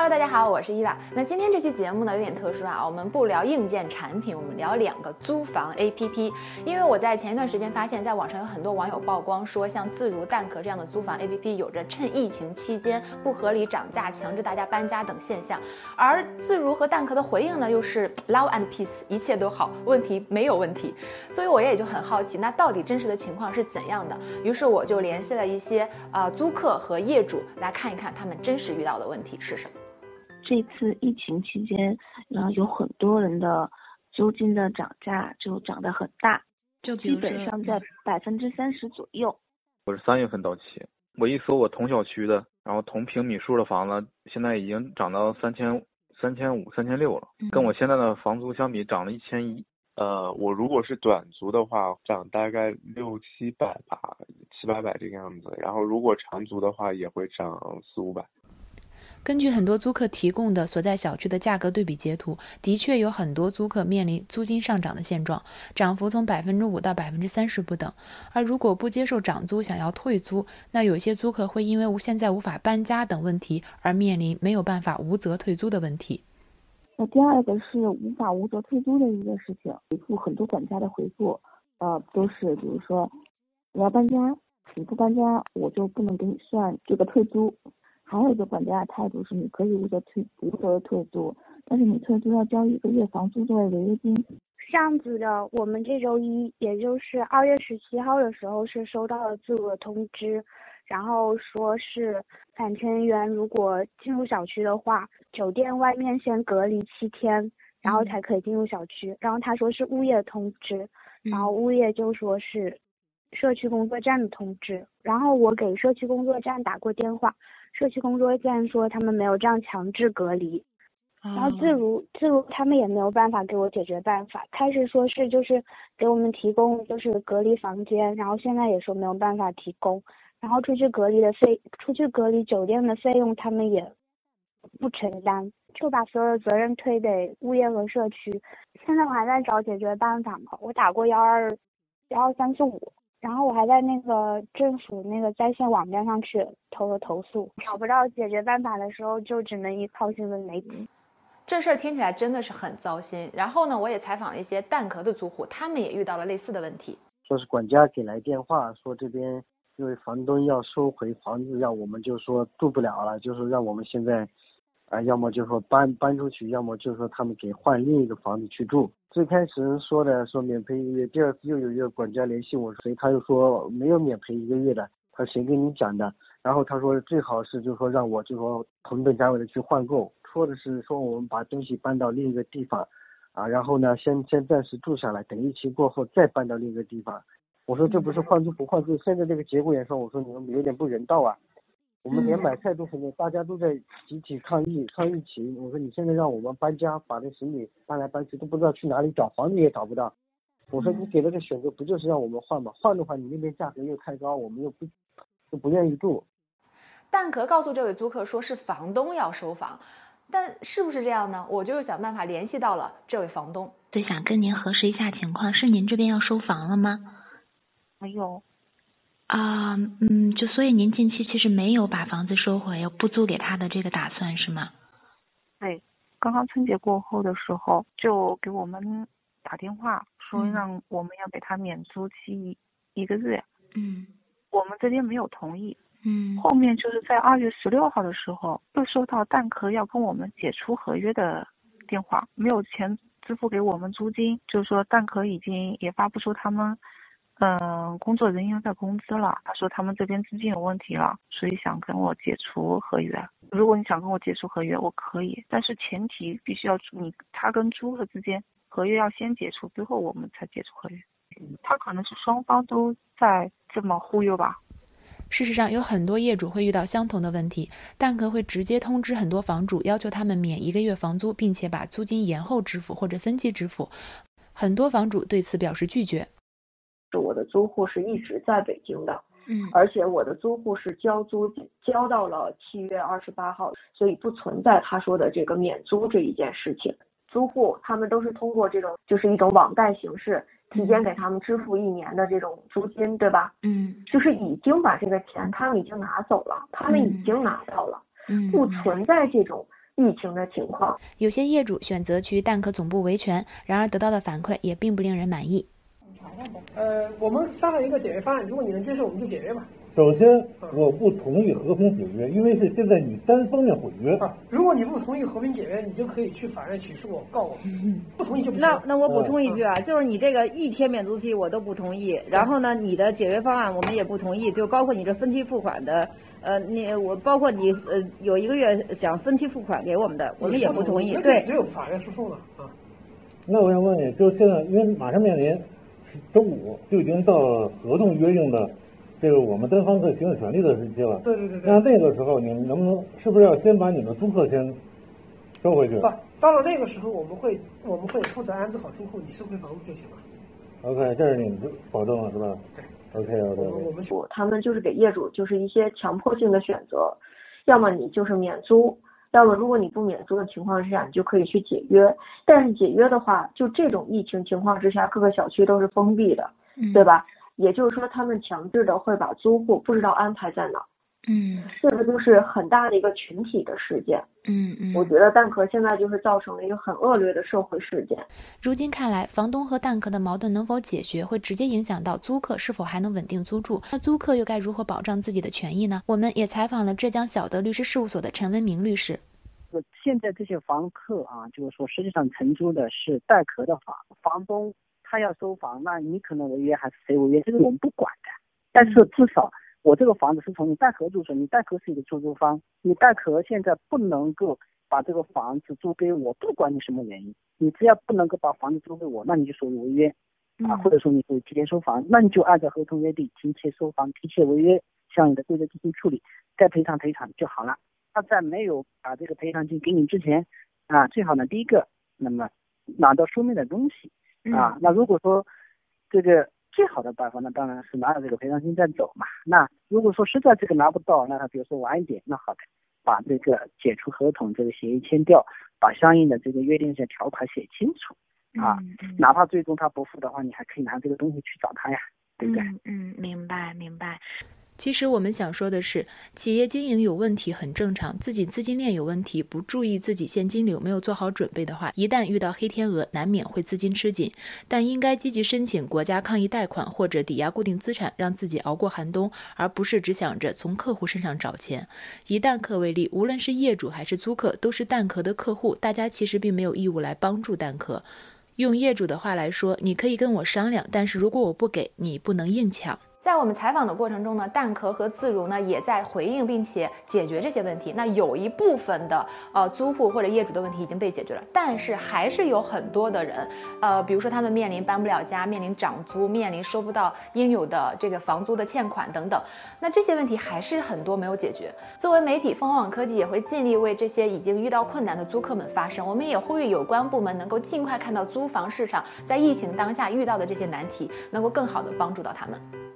Hello，大家好，我是伊娃。那今天这期节目呢有点特殊啊，我们不聊硬件产品，我们聊两个租房 APP。因为我在前一段时间发现，在网上有很多网友曝光说，像自如、蛋壳这样的租房 APP 有着趁疫情期间不合理涨价、强制大家搬家等现象，而自如和蛋壳的回应呢又是 love and peace，一切都好，问题没有问题。所以我也就很好奇，那到底真实的情况是怎样的？于是我就联系了一些啊租客和业主来看一看他们真实遇到的问题是什么。这次疫情期间，然后，有很多人的租金的涨价就涨得很大，就基本上在百分之三十左右。我是三月份到期，我一搜我同小区的，然后同平米数的房子，现在已经涨到三千三千五、三千六了，跟我现在的房租相比涨了一千一。呃，我如果是短租的话，涨大概六七百吧，七八百这个样子。然后如果长租的话，也会涨四五百。根据很多租客提供的所在小区的价格对比截图，的确有很多租客面临租金上涨的现状，涨幅从百分之五到百分之三十不等。而如果不接受涨租，想要退租，那有些租客会因为无现在无法搬家等问题而面临没有办法无责退租的问题。那第二个是无法无责退租的一个事情，回复很多管家的回复，呃，都是比如说你要搬家，你不搬家我就不能给你算这个退租。还有一个管家的态度是，你可以无责退无责退租，但是你退租要交一个月房租作为违约金。这样子的，我们这周一，也就是二月十七号的时候是收到了自我通知，然后说是返程员如果进入小区的话，酒店外面先隔离七天，然后才可以进入小区。然后他说是物业通知，然后物业就说是社区工作站的通知，然后我给社区工作站打过电话。社区工作站说他们没有这样强制隔离，然后自如自如他们也没有办法给我解决办法。开始说是就是给我们提供就是隔离房间，然后现在也说没有办法提供。然后出去隔离的费，出去隔离酒店的费用他们也不承担，就把所有的责任推给物业和社区。现在我还在找解决办法嘛，我打过幺二幺二三四五。然后我还在那个政府那个在线网站上去投了投诉，找不到解决办法的时候，就只能依靠新闻媒体。这事儿听起来真的是很糟心。然后呢，我也采访了一些蛋壳的租户，他们也遇到了类似的问题。说是管家给来电话，说这边因为房东要收回房子，让我们就说住不了了，就是让我们现在。啊，要么就说搬搬出去，要么就说他们给换另一个房子去住。最开始说的说免赔一个月，第二次又有一个管家联系我，所以他又说没有免赔一个月的。他谁跟你讲的？然后他说最好是就说让我就说同等价位的去换购，说的是说我们把东西搬到另一个地方，啊，然后呢先先暂时住下来，等疫情过后再搬到另一个地方。我说这不是换租不换租，现在这个节骨眼上，我说你们有点不人道啊。我们连买菜都很累，大家都在集体抗议抗疫情。我说你现在让我们搬家，把这行李搬来搬去，都不知道去哪里找房子也找不到。我说你给了个选择，不就是让我们换吗？换的话，你那边价格又太高，我们又不又不愿意住。蛋壳告诉这位租客说是房东要收房，但是不是这样呢？我就想办法联系到了这位房东，对，想跟您核实一下情况，是您这边要收房了吗？没有。啊，嗯，就所以您近期其实没有把房子收回，不租给他的这个打算是吗？对，刚刚春节过后的时候就给我们打电话说让我们要给他免租期一个月。嗯。我们这边没有同意。嗯。后面就是在二月十六号的时候又收到蛋壳要跟我们解除合约的电话，没有钱支付给我们租金，就是说蛋壳已经也发不出他们。嗯，工作人员的工资了。他说他们这边资金有问题了，所以想跟我解除合约。如果你想跟我解除合约，我可以，但是前提必须要你他跟租客之间合约要先解除，最后我们才解除合约。他可能是双方都在这么忽悠吧。事实上，有很多业主会遇到相同的问题，蛋壳会直接通知很多房主，要求他们免一个月房租，并且把租金延后支付或者分期支付。很多房主对此表示拒绝。是我的租户是一直在北京的，嗯，而且我的租户是交租交到了七月二十八号，所以不存在他说的这个免租这一件事情。租户他们都是通过这种就是一种网贷形式，提前给他们支付一年的这种租金，对吧？嗯，就是已经把这个钱他们已经拿走了，他们已经拿到了，嗯，不存在这种疫情的情况。有些业主选择去蛋壳总部维权，然而得到的反馈也并不令人满意。呃，我们商量一个解决方案，如果你能接受，我们就解约吧。首先，我不同意和平解约，因为是现在你单方面毁约。啊，如果你不同意和平解约，你就可以去法院起诉我，告我。不同意就不那那我补充一句啊，就是你这个一天免租期我都不同意，然后呢，你的解约方案我们也不同意，就包括你这分期付款的，呃，你我包括你呃有一个月想分期付款给我们的，我们也不同意。对，只有法院诉讼了啊。那我想问你，就现在，因为马上面临周五就已经到了合同约定的。这个我们单方可行使权利的时期了。对对对对。那那个时候，你们能不能是不是要先把你们租客先收回去？不，到了那个时候，我们会我们会负责安置好租户，你收回房子就行了。OK，这是你们保证了是吧？对。OK OK。我们他们就是给业主就是一些强迫性的选择，要么你就是免租，要么如果你不免租的情况之下，你就可以去解约。但是解约的话，就这种疫情情况之下，各个小区都是封闭的，对吧？也就是说，他们强制的会把租户不知道安排在哪，嗯，这个就是很大的一个群体的事件，嗯嗯，我觉得蛋壳现在就是造成了一个很恶劣的社会事件。如今看来，房东和蛋壳的矛盾能否解决，会直接影响到租客是否还能稳定租住。那租客又该如何保障自己的权益呢？我们也采访了浙江小德律师事务所的陈文明律师。现在这些房客啊，就是说实际上承租的是带壳的房，房东。他要收房，那你可能违约还是谁违约，这个我们不管的。但是至少我这个房子是从你带壳入手，你带壳是一个出租方，你带壳现在不能够把这个房子租给我，不管你什么原因，你只要不能够把房子租给我，那你就属于违约啊，或者说你可以提前收房，那你就按照合同约定提前收房，提前违约相应的规则进行处理，该赔偿赔偿就好了。他在没有把这个赔偿金给你之前啊，最好呢第一个，那么拿到书面的东西。啊，那如果说这个最好的办法，那当然是拿着这个赔偿金再走嘛。那如果说实在这个拿不到，那他比如说晚一点，那好的，把这个解除合同这个协议签掉，把相应的这个约定性条款写清楚啊。哪怕最终他不付的话，你还可以拿这个东西去找他呀，对不对？嗯，明白明白。其实我们想说的是，企业经营有问题很正常，自己资金链有问题，不注意自己现金流，没有做好准备的话，一旦遇到黑天鹅，难免会资金吃紧。但应该积极申请国家抗疫贷款或者抵押固定资产，让自己熬过寒冬，而不是只想着从客户身上找钱。以蛋壳为例，无论是业主还是租客，都是蛋壳的客户，大家其实并没有义务来帮助蛋壳。用业主的话来说，你可以跟我商量，但是如果我不给你，不能硬抢。在我们采访的过程中呢，蛋壳和自如呢也在回应并且解决这些问题。那有一部分的呃租户或者业主的问题已经被解决了，但是还是有很多的人，呃，比如说他们面临搬不了家，面临涨租，面临收不到应有的这个房租的欠款等等。那这些问题还是很多没有解决。作为媒体，凤凰网科技也会尽力为这些已经遇到困难的租客们发声。我们也呼吁有关部门能够尽快看到租房市场在疫情当下遇到的这些难题，能够更好的帮助到他们。